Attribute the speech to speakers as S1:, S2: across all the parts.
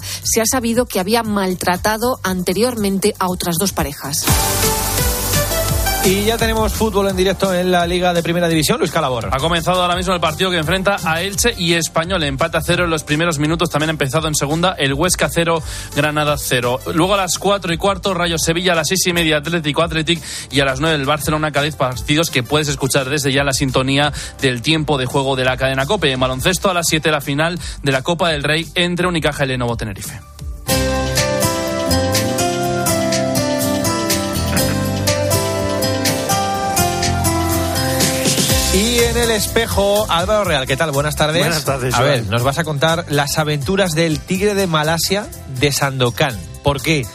S1: Se ha sabido que había maltratado anteriormente a otras dos parejas.
S2: Y ya tenemos fútbol en directo en la Liga de Primera División, Luis Calabor.
S3: Ha comenzado ahora mismo el partido que enfrenta a Elche y Español. Empate a cero en los primeros minutos. También ha empezado en segunda el Huesca cero, Granada cero. Luego a las cuatro y cuarto, Rayo Sevilla, a las seis y media, Atlético Atlético y a las nueve el Barcelona Cádiz. Partidos que puedes escuchar desde ya la sintonía del tiempo de juego de la cadena Cope. En baloncesto a las siete la final de la Copa del Rey entre Unicaja y Lenovo Tenerife.
S2: Y en el espejo, Álvaro Real, ¿qué tal? Buenas tardes.
S4: Buenas tardes.
S2: A
S4: Joan.
S2: ver, nos vas a contar las aventuras del tigre de Malasia de Sandokan. ¿Por qué?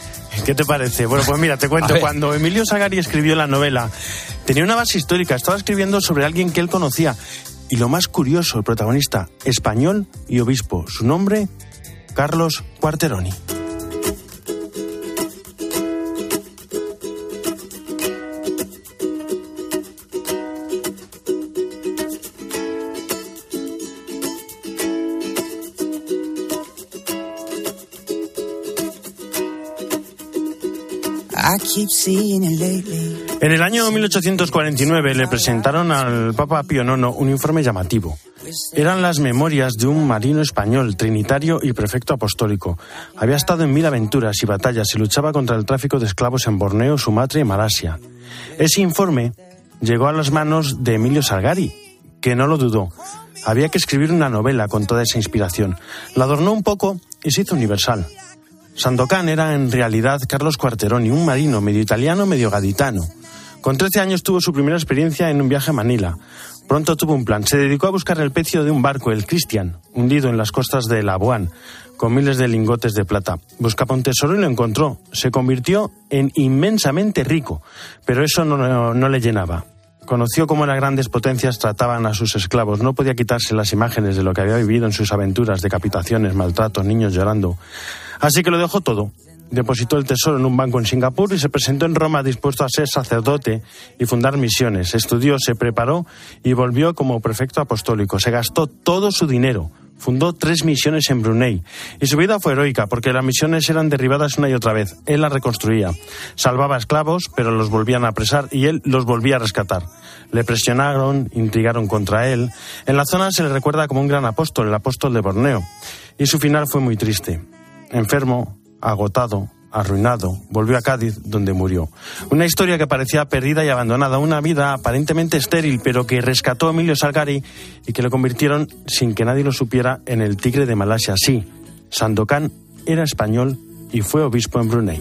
S4: ¿Qué te parece? Bueno, pues mira, te cuento. Cuando Emilio Sagari escribió la novela, tenía una base histórica. Estaba escribiendo sobre alguien que él conocía. Y lo más curioso, el protagonista, español y obispo. Su nombre, Carlos Cuarteroni. En el año 1849 le presentaron al Papa Pío IX un informe llamativo. Eran las memorias de un marino español, trinitario y prefecto apostólico. Había estado en mil aventuras y batallas y luchaba contra el tráfico de esclavos en Borneo, Sumatra y Malasia. Ese informe llegó a las manos de Emilio Salgari, que no lo dudó. Había que escribir una novela con toda esa inspiración. La adornó un poco y se hizo universal. Sandokan era en realidad Carlos Cuarteroni, un marino medio italiano, medio gaditano. Con 13 años tuvo su primera experiencia en un viaje a Manila. Pronto tuvo un plan. Se dedicó a buscar el pecio de un barco, el Christian, hundido en las costas de Labuan, con miles de lingotes de plata. Buscaba un tesoro y lo encontró. Se convirtió en inmensamente rico, pero eso no, le llenaba. Conoció cómo las grandes potencias trataban a sus esclavos. No podía quitarse las imágenes de lo que había vivido en sus aventuras, decapitaciones, maltratos, niños llorando. Así que lo dejó todo. Depositó el tesoro en un banco en Singapur y se presentó en Roma dispuesto a ser sacerdote y fundar misiones. Estudió, se preparó y volvió como prefecto apostólico. Se gastó todo su dinero. Fundó tres misiones en Brunei. Y su vida fue heroica porque las misiones eran derribadas una y otra vez. Él las reconstruía. Salvaba esclavos, pero los volvían a apresar y él los volvía a rescatar. Le presionaron, intrigaron contra él. En la zona se le recuerda como un gran apóstol, el apóstol de Borneo. Y su final fue muy triste. Enfermo, agotado, arruinado, volvió a Cádiz, donde murió. Una historia que parecía perdida y abandonada, una vida aparentemente estéril, pero que rescató a Emilio Salgari y que lo convirtieron, sin que nadie lo supiera, en el tigre de Malasia. Sí, Sandokan era español y fue obispo en Brunei.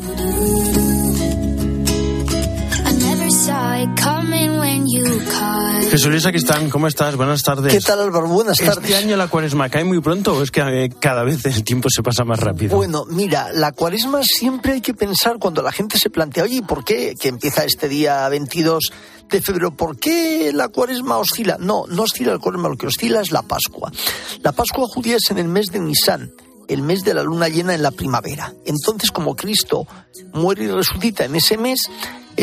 S4: Jesús Luis Aquistán, ¿cómo estás? Buenas tardes.
S5: ¿Qué tal Álvaro? Buenas tardes.
S4: ¿Este año la cuaresma cae muy pronto o es que eh, cada vez el tiempo se pasa más rápido?
S5: Bueno, mira, la cuaresma siempre hay que pensar cuando la gente se plantea, oye, ¿y ¿por qué que empieza este día 22 de febrero? ¿Por qué la cuaresma oscila? No, no oscila el cuaresma, lo que oscila es la Pascua. La Pascua judía es en el mes de Nisan, el mes de la luna llena en la primavera. Entonces, como Cristo muere y resucita en ese mes,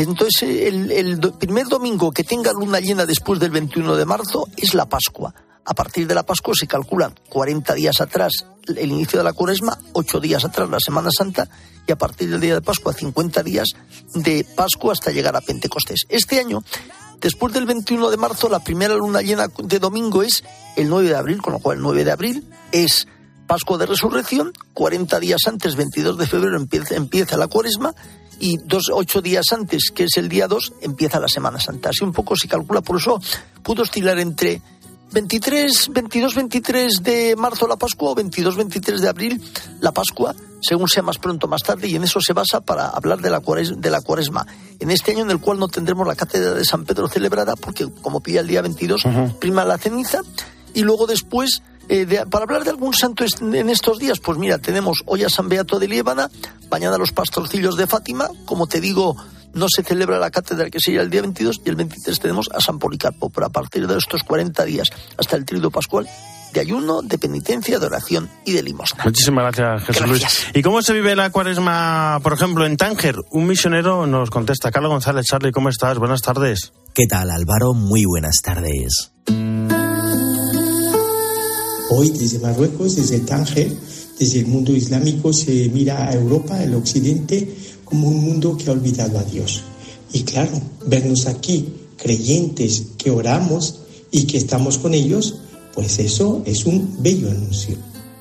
S5: entonces el, primer domingo que tenga luna llena después del 21 de marzo es la Pascua. A partir de la Pascua se calculan 40 días atrás el inicio de la cuaresma, 8 días atrás la Semana Santa y a partir del día de Pascua 50 días de Pascua hasta llegar a Pentecostés. Este año, después del 21 de marzo, la primera luna llena de domingo es el 9 de abril, con lo cual el 9 de abril es Pascua de Resurrección, 40 días antes, 22 de febrero, empieza la cuaresma y dos, ocho días antes, que es el día 2, empieza la Semana Santa. Así un poco se calcula, por eso pudo oscilar entre 23, 22, 23 de marzo la Pascua o 22, 23 de abril la Pascua, según sea más pronto o más tarde, y en eso se basa para hablar de la, cuares- de la cuaresma. En este año en el cual no tendremos la cátedra de San Pedro celebrada, porque como pilla el día 22, prima la ceniza, y luego después, eh, de- para hablar de algún santo es- en estos días, pues mira, tenemos hoy a San Beato de Liébana, mañana los pastorcillos de Fátima, como te digo, no se celebra la cátedra que sería el día 22 y el 23 tenemos a San Policarpo, pero a partir de estos 40 días hasta el tríodo pascual, de ayuno, de penitencia, de oración y de limosna.
S4: Muchísimas gracias, Jesús Luis. ¿Y cómo se vive la cuaresma, por ejemplo, en Tánger? Un misionero nos contesta. Carlos González, Charlie, ¿cómo estás? Buenas tardes.
S6: ¿Qué tal, Álvaro? Muy buenas tardes.
S7: Hoy desde Marruecos, desde Tánger, desde el mundo islámico se mira a Europa, el occidente, como un mundo que ha olvidado a Dios. Y claro, vernos aquí, creyentes que oramos y que estamos con ellos, pues eso es un bello anuncio.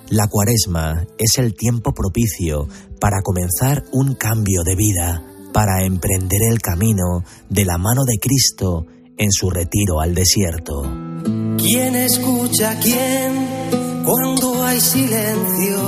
S6: La cuaresma es el tiempo propicio para comenzar un cambio de vida, para emprender el camino de la mano de Cristo en su retiro al desierto.
S8: ¿Quién escucha a quién cuando hay silencio?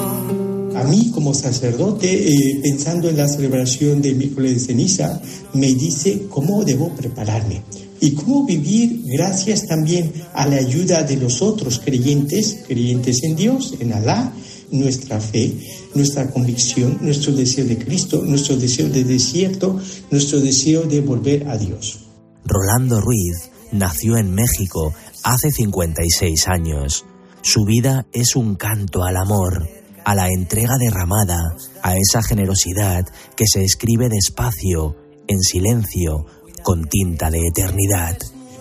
S7: A mí como sacerdote, eh, pensando en la celebración del miércoles de ceniza, me dice cómo debo prepararme y cómo vivir gracias también a la ayuda de los otros creyentes, creyentes en Dios, en Alá, nuestra fe, nuestra convicción, nuestro deseo de Cristo, nuestro deseo de desierto, nuestro deseo de volver a Dios.
S6: Rolando Ruiz nació en México hace 56 años. Su vida es un canto al amor, a la entrega derramada, a esa generosidad que se escribe despacio, en silencio, con tinta de eternidad.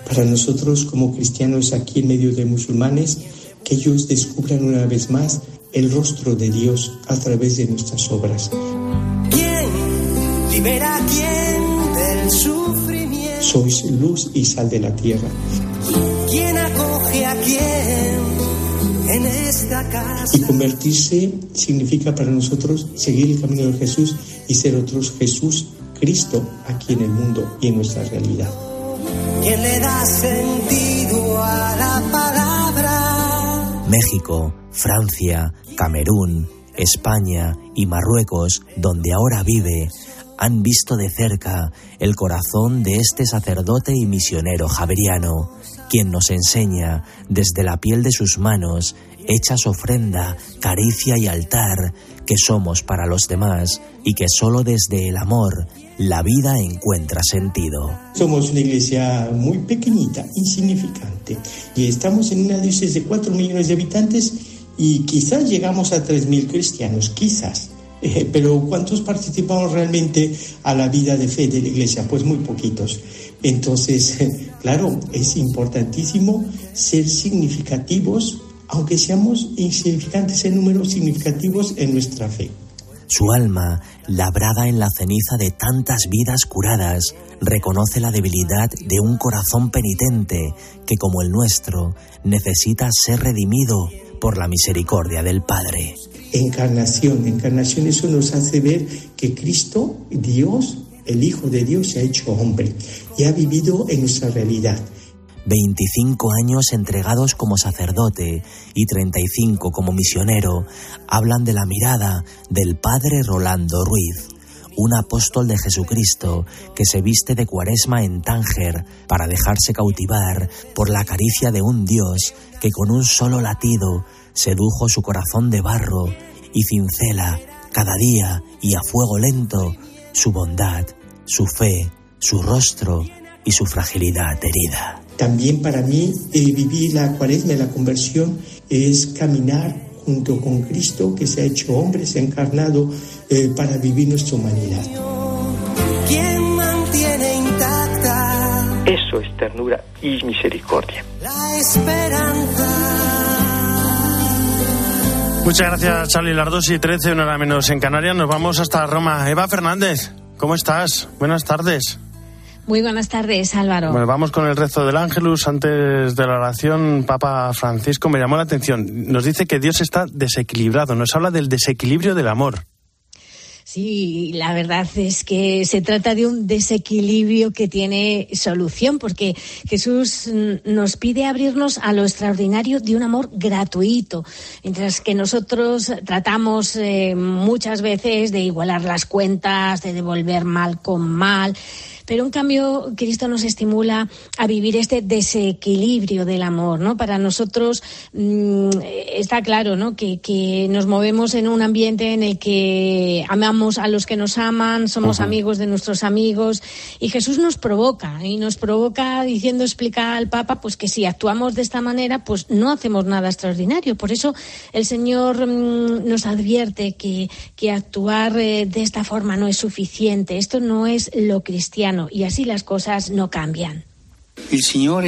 S7: Para nosotros como cristianos aquí en medio de musulmanes, que ellos descubran una vez más el rostro de Dios a través de nuestras obras.
S8: ¿Quién libera a quién del sufrimiento?
S7: Sois luz y sal de la tierra.
S8: ¿Quién acoge a quién en esta casa?
S7: Y convertirse significa para nosotros seguir el camino de Jesús y ser otros Jesús Cristo aquí en el mundo y en nuestra realidad.
S8: ¿Quién le da sentido a la palabra?
S6: México, Francia, Camerún, España y Marruecos, donde ahora vive, han visto de cerca el corazón de este sacerdote y misionero javeriano, quien nos enseña desde la piel de sus manos, hechas ofrenda, caricia y altar, que somos para los demás y que solo desde el amor la vida encuentra sentido.
S7: Somos una iglesia muy pequeñita, insignificante, y estamos en una diócesis de 4 millones de habitantes y quizás llegamos a 3.000 cristianos, quizás. Eh, pero ¿cuántos participamos realmente a la vida de fe de la iglesia? Pues muy poquitos. Entonces, claro, es importantísimo ser significativos, aunque seamos insignificantes en números significativos en nuestra fe.
S6: Su alma, labrada en la ceniza de tantas vidas curadas, reconoce la debilidad de un corazón penitente que, como el nuestro, necesita ser redimido por la misericordia del Padre.
S7: Encarnación, encarnación eso nos hace ver que Cristo, Dios, el Hijo de Dios, se ha hecho hombre y ha vivido en nuestra realidad.
S6: 25 años entregados como sacerdote y 35 como misionero hablan de la mirada del padre Rolando Ruiz, un apóstol de Jesucristo que se viste de cuaresma en Tánger para dejarse cautivar por la caricia de un Dios que con un solo latido sedujo su corazón de barro y cincela cada día y a fuego lento su bondad, su fe, su rostro y su fragilidad herida.
S7: También para mí eh, vivir la cuaresma y la conversión es caminar junto con Cristo que se ha hecho hombre, se ha encarnado eh, para vivir nuestra humanidad.
S8: ¿Quién mantiene intacta
S5: Eso es ternura y misericordia.
S8: la esperanza?
S4: Muchas gracias, Charlie. Las 2 y 13, una hora menos en Canarias. Nos vamos hasta Roma. Eva Fernández, ¿cómo estás? Buenas tardes.
S9: Muy buenas tardes, Álvaro.
S4: Bueno, vamos con el rezo del Ángelus. Antes de la oración, Papa Francisco me llamó la atención. Nos dice que Dios está desequilibrado. Nos habla del desequilibrio del amor.
S9: Sí, la verdad es que se trata de un desequilibrio que tiene solución, porque Jesús nos pide abrirnos a lo extraordinario de un amor gratuito, mientras que nosotros tratamos eh, muchas veces de igualar las cuentas, de devolver mal con mal. Pero en cambio, Cristo nos estimula a vivir este desequilibrio del amor, ¿no? Para nosotros mmm, está claro, ¿no? Que, que, nos movemos en un ambiente en el que amamos a los que nos aman, somos uh -huh. amigos de nuestros amigos, y Jesús nos provoca, y nos provoca diciendo, explica al Papa, pues que si actuamos de esta manera, pues no hacemos nada extraordinario. Por eso el Señor mmm, nos advierte que, que actuar eh, de esta forma no es suficiente. Esto no es lo cristiano y así las cosas no cambian.
S10: El Señor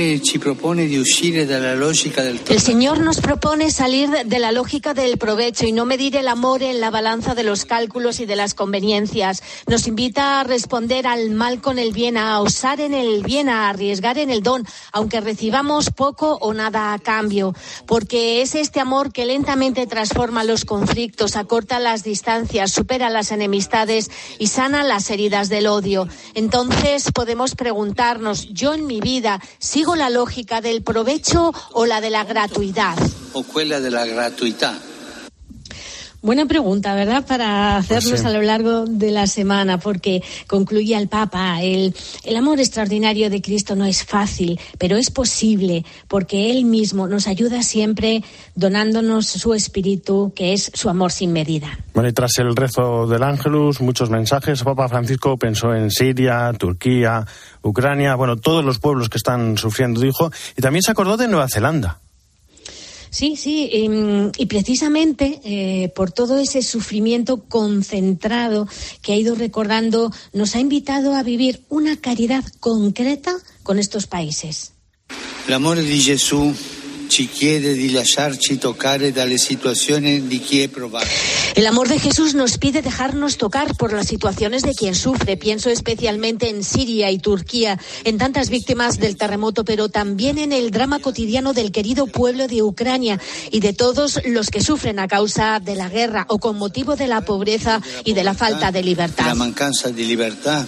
S9: El Señor nos propone salir de la lógica del provecho y no medir el amor en la balanza de los cálculos y de las conveniencias. Nos invita a responder al mal con el bien, a osar en el bien, a arriesgar en el don, aunque recibamos poco o nada a cambio. Porque es este amor que lentamente transforma los conflictos, acorta las distancias, supera las enemistades y sana las heridas del odio. Entonces podemos preguntarnos, yo en mi vida, ¿sigo la lógica del provecho o la de la gratuidad?
S10: o quella della gratuità.
S9: Buena pregunta, ¿verdad? Para hacernos
S4: Pues sí.
S9: a lo largo de la semana, porque concluye el Papa, el, el amor extraordinario de Cristo no es fácil, pero es posible, porque Él mismo nos ayuda siempre donándonos su espíritu, que es su amor sin medida.
S4: Bueno, y tras el rezo del Ángelus, muchos mensajes. Papa Francisco pensó en Siria, Turquía, Ucrania, bueno, todos los pueblos que están sufriendo, dijo, y también se acordó de Nueva Zelanda.
S9: Sí, sí, em, y precisamente eh, por todo ese sufrimiento concentrado que ha ido recordando, nos ha invitado a vivir una caridad concreta con estos países.
S10: L'amore di Gesù ci chiede di lasciarci toccare dalle situazioni di.
S9: El amor de Jesús nos pide dejarnos tocar por las situaciones de quien sufre. Pienso especialmente en Siria y Turquía, en tantas víctimas del terremoto, pero también en el drama cotidiano del querido pueblo de Ucrania y de todos los que sufren a causa de la guerra o con motivo de la pobreza y de la falta de
S10: La
S9: libertad.
S10: mancanza di libertà.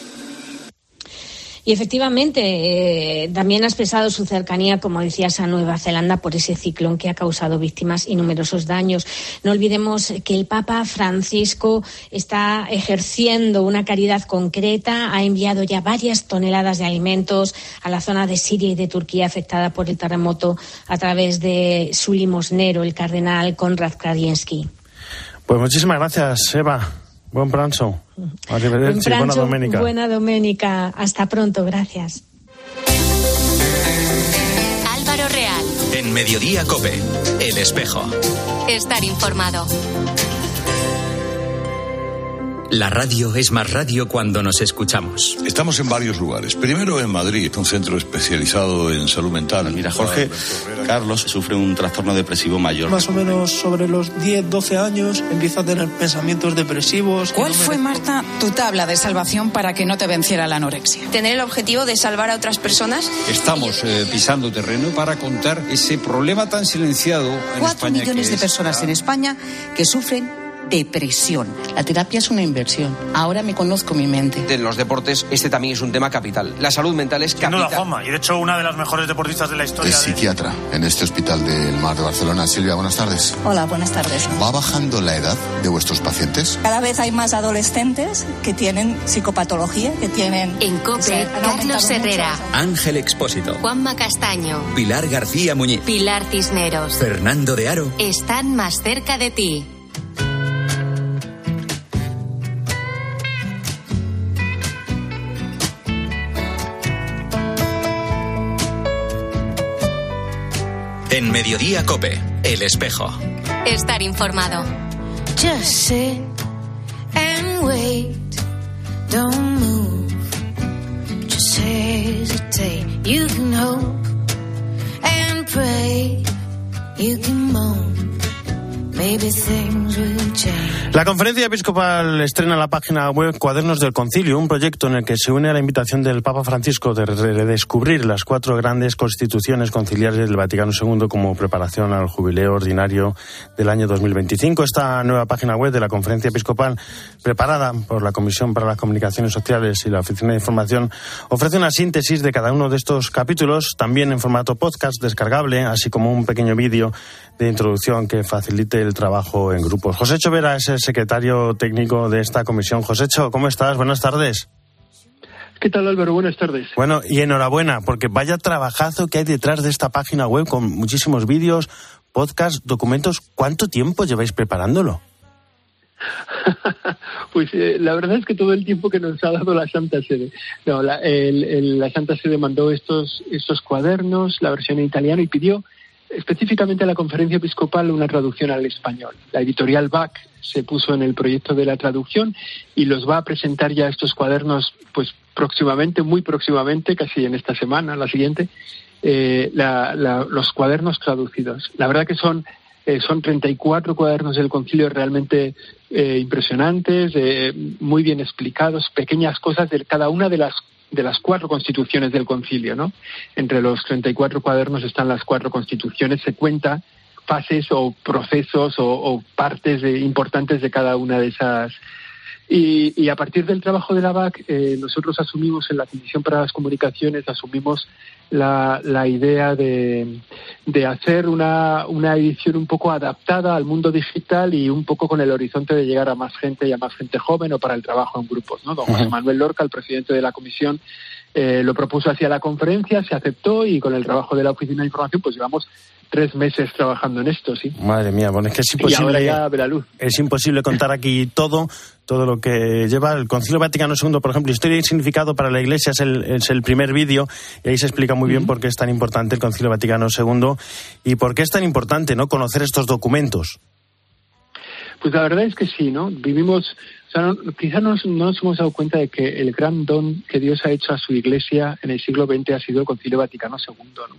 S9: Y efectivamente, eh, también ha expresado su cercanía, como decías, a Nueva Zelanda por ese ciclón que ha causado víctimas y numerosos daños. No olvidemos que el Papa Francisco está ejerciendo una caridad concreta, ha enviado ya varias toneladas de alimentos a la zona de Siria y de Turquía afectada por el terremoto a través de su limosnero, el cardenal Konrad Kradiensky.
S4: Pues muchísimas gracias, Eva. Buen pranzo. Arrivederci, buena
S9: Pranzo,
S4: domenica.
S9: buena doménica. Hasta pronto. Gracias.
S11: Álvaro Real.
S12: En Mediodía Cope, El Espejo.
S11: Estar informado.
S12: La radio es más radio cuando nos escuchamos.
S13: Estamos en varios lugares. Primero en Madrid, un centro especializado en salud mental.
S14: Mira, Jorge, Carlos sufre un trastorno depresivo mayor.
S15: Más o menos sobre los 10, 12 años empieza a tener pensamientos depresivos.
S16: ¿Cuál fue, Marta, tu tabla de salvación para que no te venciera la anorexia?
S17: Tener el objetivo de salvar a otras personas.
S18: Estamos eh, pisando terreno para contar ese problema tan silenciado en
S16: Cuatro
S18: España
S16: millones
S18: que
S16: de personas en España que sufren depresión.
S19: La terapia es una inversión. Ahora me conozco mi mente.
S20: En los deportes este también es un tema capital. La salud mental es
S21: Sin
S20: capital.
S21: duda, Juanma. Y de hecho, una de las mejores deportistas de la historia.
S22: Es psiquiatra en este hospital del Mar de Barcelona. Silvia, buenas tardes.
S23: Hola, buenas tardes.
S22: ¿Va bajando la edad de vuestros pacientes?
S23: Cada vez hay más adolescentes que tienen psicopatología, que tienen...
S11: En COPE, Carlos Herrera,
S12: Ángel Expósito.
S11: Juanma Castaño,
S12: Pilar García Muñiz.
S11: Pilar Cisneros.
S12: Fernando de Aro.
S11: Están más cerca de ti.
S12: En Mediodía Cope, El Espejo.
S11: Estar informado.
S8: Just sit and wait. Don't move. Just hesitate. You can hope and pray. You can moan.
S4: La conferencia episcopal estrena la página web Cuadernos del Concilio, un proyecto en el que se une a la invitación del Papa Francisco de redescubrir las cuatro grandes constituciones conciliares del Vaticano II como preparación al jubileo ordinario del año 2025. Esta nueva página web de la conferencia episcopal, preparada por la Comisión para las Comunicaciones Sociales y la Oficina de Información, ofrece una síntesis de cada uno de estos capítulos, también en formato podcast descargable, así como un pequeño vídeo de introducción que facilite el trabajo en grupos. José Chovera es el secretario técnico de esta comisión. Josécho, ¿cómo estás? Buenas tardes.
S24: ¿Qué tal Álvaro? Buenas tardes.
S4: Bueno, y enhorabuena, porque vaya trabajazo que hay detrás de esta página web con muchísimos vídeos, podcasts, documentos. ¿Cuánto tiempo lleváis preparándolo?
S24: Pues eh, la verdad es que todo el tiempo que nos ha dado la Santa Sede. No, la, el- el- la Santa Sede mandó estos, estos cuadernos, la versión en italiano, y pidió específicamente a la conferencia episcopal una traducción al español. La editorial BAC se puso en el proyecto de la traducción y los va a presentar ya estos cuadernos, pues próximamente, muy próximamente, casi en esta semana, la siguiente, eh, los cuadernos traducidos. La verdad que son eh, son 34 cuadernos del concilio realmente eh, impresionantes, eh, muy bien explicados, pequeñas cosas de cada una de las de las cuatro constituciones del concilio, ¿no? Entre los 34 cuadernos están las cuatro constituciones, se cuenta fases o procesos o, partes importantes de cada una de esas y, a partir del trabajo de la BAC, eh, nosotros asumimos en la Comisión para las Comunicaciones, asumimos la, la idea de, de hacer una, una, edición un poco adaptada al mundo digital y un poco con el horizonte de llegar a más gente y a más gente joven o para el trabajo en grupos. ¿no? Don José Manuel Lorca, el presidente de la Comisión, eh, lo propuso hacia la conferencia, se aceptó y con el trabajo de la Oficina de Información pues llevamos tres meses trabajando en esto, sí.
S4: Madre mía, bueno, es que es imposible.
S24: ya ve la luz.
S4: Es imposible contar aquí todo, todo lo que lleva el Concilio Vaticano II, por ejemplo, Historia y Significado para la Iglesia es el, es el primer vídeo y ahí se explica muy bien por qué es tan importante el Concilio Vaticano II y por qué es tan importante, ¿no? Conocer estos documentos.
S24: Pues la verdad es que sí, ¿no? Vivimos o sea, no, quizá no, nos hemos dado cuenta de que el gran don que Dios ha hecho a su Iglesia en el siglo XX ha sido el Concilio Vaticano II, ¿no?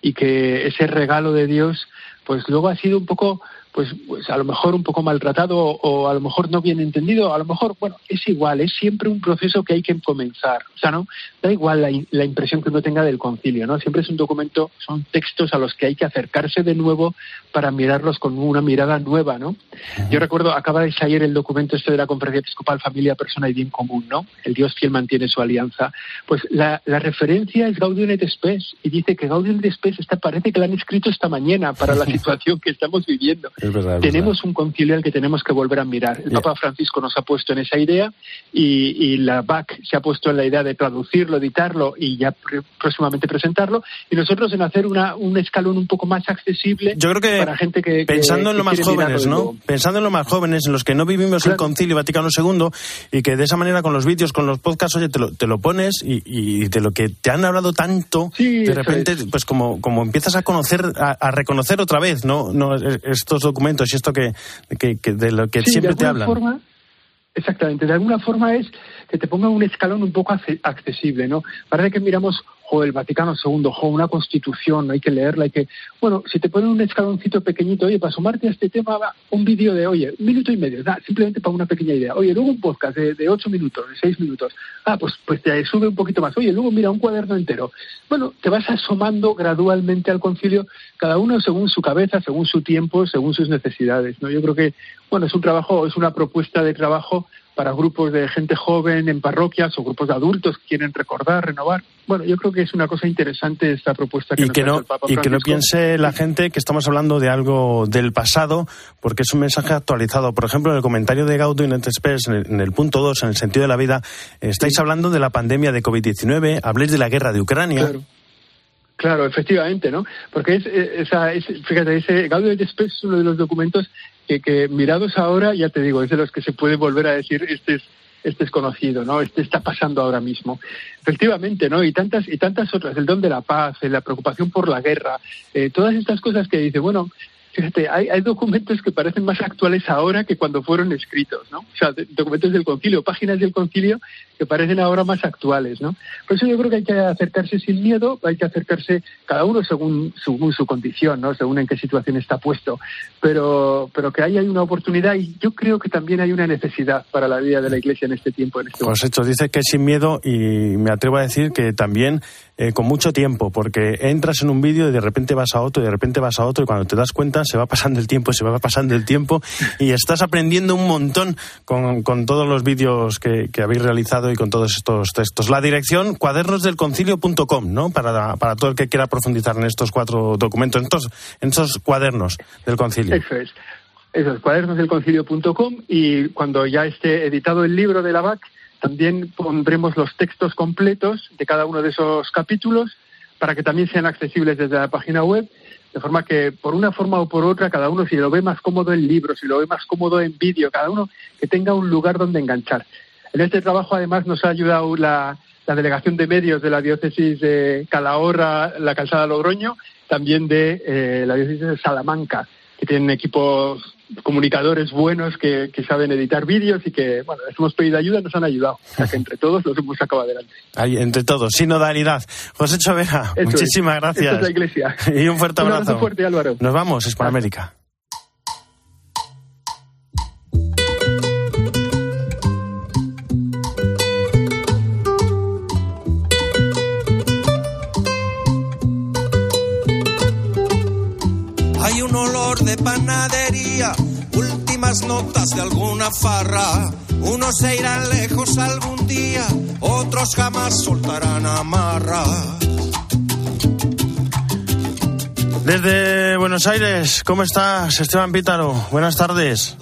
S24: Y que ese regalo de Dios, pues luego ha sido un poco pues, pues a lo mejor un poco maltratado o, a lo mejor no bien entendido, a lo mejor, bueno, es igual, es siempre un proceso que hay que comenzar. O sea, no, da igual la, la, impresión que uno tenga del concilio, ¿no? Siempre es un documento, son textos a los que hay que acercarse de nuevo para mirarlos con una mirada nueva, ¿no? Yo recuerdo, acaba de salir el documento este de la Conferencia Episcopal Familia, Persona y Bien Común, ¿no? El Dios fiel mantiene su alianza. Pues la, la referencia es Gaudium et Spes y dice que Gaudium et Spes está, parece que la han escrito esta mañana para la situación que estamos viviendo tenemos un concilio al que tenemos que volver a mirar. El Papa Francisco nos ha puesto en esa idea y, la BAC se ha puesto en la idea de traducirlo, editarlo y ya próximamente presentarlo. Y nosotros en hacer una, un escalón un poco más accesible
S4: Yo creo que
S24: para gente que.
S4: Pensando en los más jóvenes, ¿no? Pensando en los más jóvenes, en los que no vivimos el concilio Vaticano II y que de esa manera con los vídeos, con los podcasts, oye, te lo, te lo pones y, de lo que te han hablado tanto, de repente, pues como, como empiezas a conocer, a, a reconocer otra vez, ¿no? no estos documentos y esto que, de lo que siempre te hablan.
S24: Forma, exactamente, de alguna forma es que te ponga un escalón un poco accesible, ¿no? Parece que miramos o el Vaticano II, o una constitución, hay que leerla, hay que... Bueno, si te ponen un escaloncito pequeñito, oye, para sumarte a este tema, un vídeo de, oye, un minuto y medio, da, simplemente para una pequeña idea. Oye, luego un podcast de, ocho minutos, de seis minutos. Ah, pues, pues te sube un poquito más. Oye, luego mira, un cuaderno entero. Bueno, te vas asomando gradualmente al concilio, cada uno según su cabeza, según su tiempo, según sus necesidades, ¿no? Yo creo que, bueno, es un trabajo, es una propuesta de trabajo para grupos de gente joven en parroquias o grupos de adultos que quieren recordar, renovar. Bueno, yo creo que es una cosa interesante esta propuesta que
S4: y que no
S24: el Papa
S4: y que no piense la gente que estamos hablando de algo del pasado, porque es un mensaje actualizado. Por ejemplo, en el comentario de Gaudium et Spes, en el, punto 2, en el sentido de la vida, estáis hablando de la pandemia de COVID-19, habléis de la guerra de Ucrania.
S24: Claro. efectivamente, ¿no? Porque es, esa, es, fíjate, ese Gaudium et Spes es uno de los documentos que, mirados ahora, ya te digo, es de los que se puede volver a decir, este es, este es conocido, ¿no? Este está pasando ahora mismo. Efectivamente, ¿no? Y tantas, y tantas otras, el don de la paz, la preocupación por la guerra, eh, todas estas cosas que dice, bueno, Fíjate, hay, hay, documentos que parecen más actuales ahora que cuando fueron escritos, ¿no? O sea, documentos del concilio, páginas del concilio que parecen ahora más actuales, ¿no? Por eso yo creo que hay que acercarse sin miedo, hay que acercarse cada uno según, según su condición, ¿no? Según en qué situación está puesto. Pero, pero que ahí hay una oportunidad y yo creo que también hay una necesidad para la vida de la Iglesia en este tiempo. En este
S4: pues hecho, dice que sin miedo y me atrevo a decir que también eh, con mucho tiempo, porque entras en un vídeo y de repente vas a otro y de repente vas a otro y cuando te das cuenta se va pasando el tiempo, se va pasando el tiempo y estás aprendiendo un montón con, con todos los vídeos que, habéis realizado y con todos estos textos. La dirección cuadernosdelconcilio.com, ¿no? Para, para todo el que quiera profundizar en estos cuatro documentos, en estos, en estos cuadernos del concilio.
S24: Eso es. Eso es, cuadernosdelconcilio.com y cuando ya esté editado el libro de la BAC, también pondremos los textos completos de cada uno de esos capítulos para que también sean accesibles desde la página web, de forma que por una forma o por otra, cada uno si lo ve más cómodo en libro, si lo ve más cómodo en vídeo, cada uno que tenga un lugar donde enganchar. En este trabajo además nos ha ayudado la, Delegación de Medios de la Diócesis de Calahorra, la Calzada Logroño, también de eh, la diócesis de Salamanca, que tienen equipos comunicadores buenos que, que saben editar vídeos y que, bueno, les hemos pedido ayuda, nos han ayudado. O sea que entre todos los hemos sacado adelante.
S4: Ahí, entre todos, sinodalidad. José Chovera,
S24: Eso es.
S4: muchísimas gracias.
S24: Es la iglesia.
S4: Y un fuerte
S24: Un
S4: abrazo.
S24: abrazo fuerte, Álvaro.
S4: Nos vamos, Hispanoamérica.
S25: Panadería, últimas notas de alguna farra. Unos se irán lejos algún día, otros jamás soltarán amarra.
S4: Desde Buenos Aires, ¿cómo estás, Esteban Pítaro? Buenas tardes.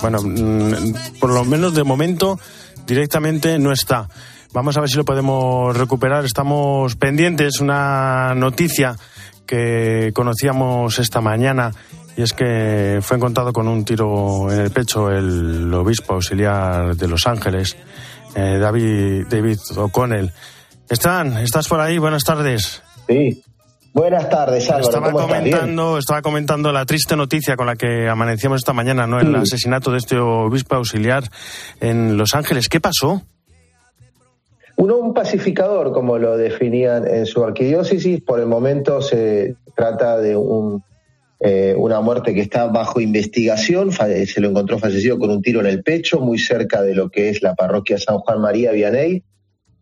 S4: Bueno, mm, por lo menos de momento directamente no está. Vamos a ver si lo podemos recuperar. Estamos pendientes. Una noticia que conocíamos esta mañana y es que fue encontrado con un tiro en el pecho el obispo auxiliar de Los Ángeles, eh, David, David O'Connell. Están, ¿estás por ahí? Buenas tardes.
S26: Sí. Buenas tardes, Álvaro.
S4: Estaba comentando, estaba comentando la triste noticia con la que amanecíamos esta mañana, ¿no? El asesinato de este obispo auxiliar en Los Ángeles. ¿Qué pasó?
S26: Uno, un pacificador, como lo definían en su arquidiócesis. Por el momento se trata de un, eh, una muerte que está bajo investigación. Se lo encontró fallecido con un tiro en el pecho, muy cerca de lo que es la parroquia San Juan María Vianney.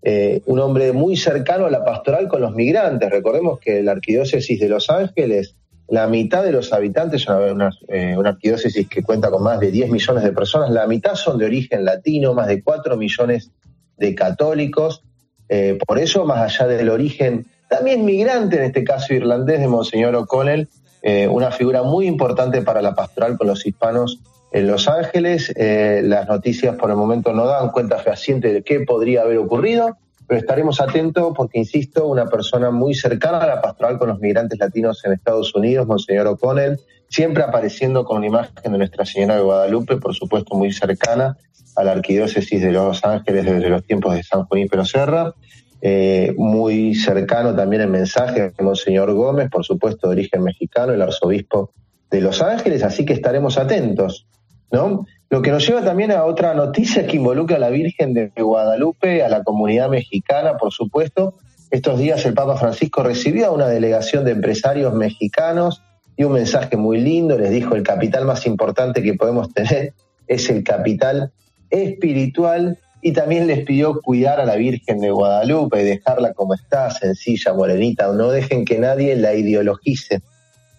S26: Eh, un hombre muy cercano a la pastoral con los migrantes. Recordemos que la arquidiócesis de Los Ángeles, la mitad de los habitantes, una, una, eh, una arquidiócesis que cuenta con más de 10 millones de personas, la mitad son de origen latino, más de 4 millones de católicos. Eh, por eso, más allá del origen también migrante, en este caso irlandés, de Monseñor O'Connell, eh, una figura muy importante para la pastoral con los hispanos en Los Ángeles. Eh, las noticias por el momento no dan cuenta fehaciente de qué podría haber ocurrido, pero estaremos atentos porque, insisto, una persona muy cercana a la pastoral con los migrantes latinos en Estados Unidos, Monseñor O'Connell, siempre apareciendo con la imagen de Nuestra Señora de Guadalupe, por supuesto muy cercana a la arquidiócesis de Los Ángeles desde los tiempos de San Junípero Serra. Eh, muy cercano también el mensaje de Monseñor Gómez, por supuesto de origen mexicano, el arzobispo de Los Ángeles, así que estaremos atentos. ¿no? Lo que nos lleva también a otra noticia que involucra a la Virgen de Guadalupe, a la comunidad mexicana, por supuesto. Estos días el Papa Francisco recibió a una delegación de empresarios mexicanos y un mensaje muy lindo, les dijo, el capital más importante que podemos tener es el capital espiritual y también les pidió cuidar a la Virgen de Guadalupe y dejarla como está, sencilla, morenita, no dejen que nadie la ideologice,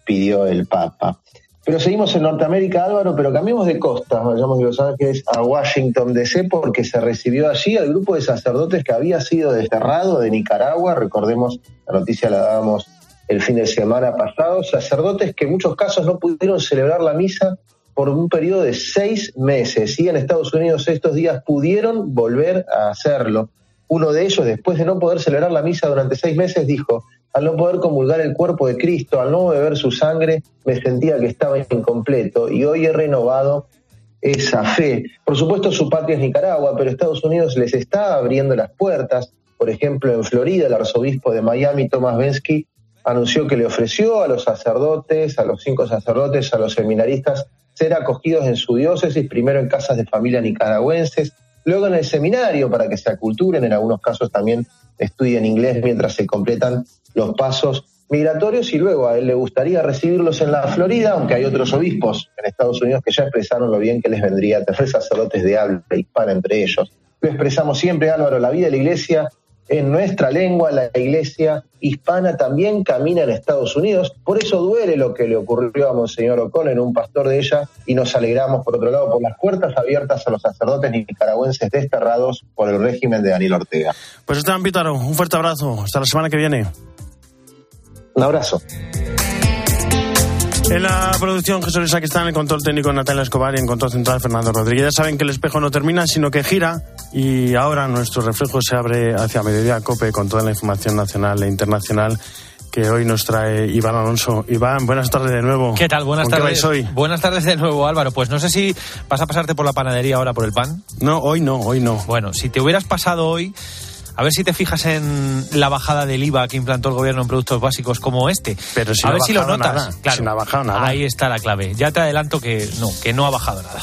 S26: pidió el Papa. Pero seguimos en Norteamérica, Álvaro, pero cambiemos de costa, vayamos de Los Ángeles a Washington DC, porque se recibió allí al grupo de sacerdotes que había sido desterrado de Nicaragua. Recordemos, la noticia la dábamos el fin de semana pasado, sacerdotes que en muchos casos no pudieron celebrar la misa por un periodo de seis meses. Y en Estados Unidos estos días pudieron volver a hacerlo. Uno de ellos, después de no poder celebrar la misa durante seis meses, dijo, al no poder comulgar el cuerpo de Cristo, al no beber su sangre, me sentía que estaba incompleto y hoy he renovado esa fe. Por supuesto, su patria es Nicaragua, pero Estados Unidos les está abriendo las puertas. Por ejemplo, en Florida, el arzobispo de Miami, Thomas Bensky, anunció que le ofreció a los sacerdotes, a los cinco sacerdotes, a los seminaristas, ser acogidos en su diócesis, primero en casas de familia nicaragüenses, luego en el seminario para que se aculturen, en algunos casos también estudien inglés mientras se completan los pasos migratorios y luego a él le gustaría recibirlos en la Florida, aunque hay otros obispos en Estados Unidos que ya expresaron lo bien que les vendría tener sacerdotes de habla hispana entre ellos. Lo expresamos siempre, Álvaro, la vida de la iglesia en nuestra lengua, la iglesia hispana también camina en Estados Unidos. Por eso duele lo que le ocurrió a Monseñor O'Connell, un pastor de ella, y nos alegramos, por otro lado, por las puertas abiertas a los sacerdotes nicaragüenses desterrados por el régimen de Daniel Ortega.
S4: Pues Esteban Pítaro, un fuerte abrazo. Hasta la semana que viene.
S26: Un abrazo.
S4: En la producción Jesús aquí está en el control técnico Natalia Escobar y en control central Fernando Rodríguez. Ya saben que el espejo no termina, sino que gira y ahora nuestro reflejo se abre hacia Mediodía Cope con toda la información nacional e internacional que hoy nos trae Iván Alonso. Iván, buenas tardes de nuevo.
S27: ¿Qué tal? Buenas
S4: ¿Con qué
S27: tardes.
S4: vais hoy?
S27: Buenas tardes de nuevo, Álvaro. Pues no sé si vas a pasarte por la panadería ahora por el pan.
S4: No, hoy no, hoy no.
S27: Bueno, si te hubieras pasado hoy, A ver si te fijas en la bajada del IVA que implantó el gobierno en productos básicos como este.
S4: Pero si
S27: a
S4: no
S27: ver
S4: ha
S27: si lo notas.
S4: nada,
S27: Claro,
S4: si no ha bajado nada.
S27: Ahí está la clave. Ya te adelanto que no, que no ha bajado nada.